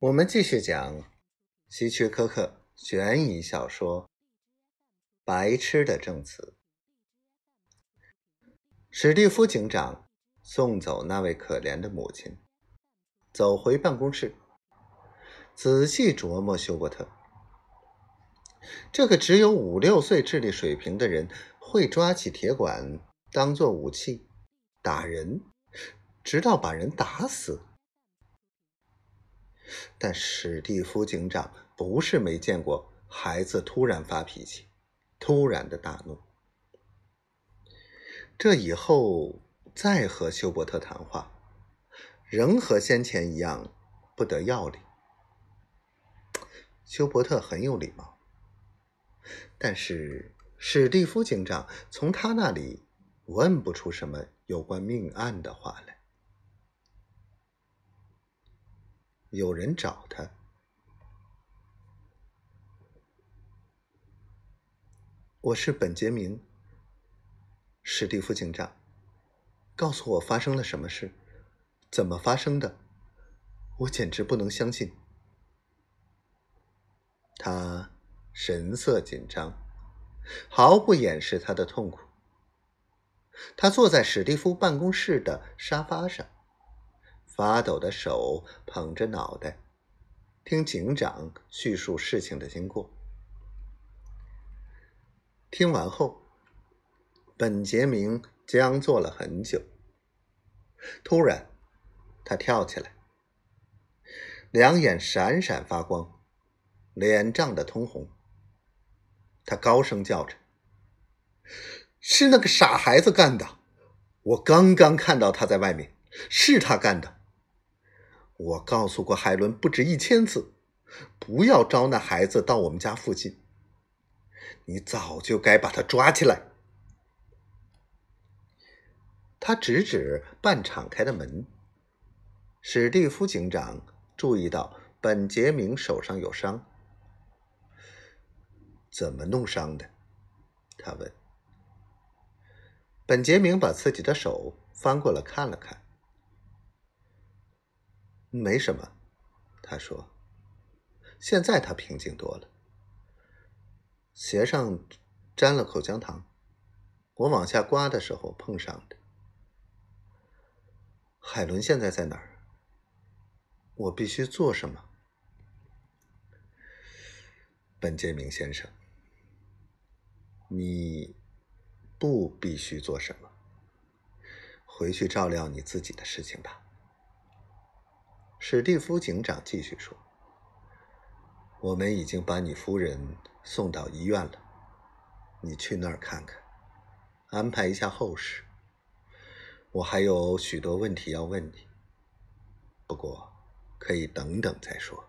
我们继续讲希区柯克悬疑小说《白痴的证词》。史蒂夫警长送走那位可怜的母亲，走回办公室，仔细琢磨休伯特这个只有五六岁智力水平的人，会抓起铁管当做武器打人，直到把人打死。但史蒂夫警长不是没见过孩子突然发脾气、突然的大怒。这以后再和休伯特谈话，仍和先前一样不得要领。休伯特很有礼貌，但是史蒂夫警长从他那里问不出什么有关命案的话来。有人找他。我是本杰明，史蒂夫警长，告诉我发生了什么事，怎么发生的？我简直不能相信。他神色紧张，毫不掩饰他的痛苦。他坐在史蒂夫办公室的沙发上。发抖的手捧着脑袋，听警长叙述事情的经过。听完后，本杰明僵坐了很久。突然，他跳起来，两眼闪闪发光，脸涨得通红。他高声叫着：“是那个傻孩子干的！我刚刚看到他在外面，是他干的。”我告诉过海伦不止一千次，不要招那孩子到我们家附近。你早就该把他抓起来。他指指半敞开的门。史蒂夫警长注意到本杰明手上有伤。怎么弄伤的？他问。本杰明把自己的手翻过来看了看。没什么，他说。现在他平静多了。鞋上沾了口香糖，我往下刮的时候碰上的。海伦现在在哪儿？我必须做什么？本杰明先生，你不必须做什么。回去照料你自己的事情吧。史蒂夫警长继续说：“我们已经把你夫人送到医院了，你去那儿看看，安排一下后事。我还有许多问题要问你，不过可以等等再说。”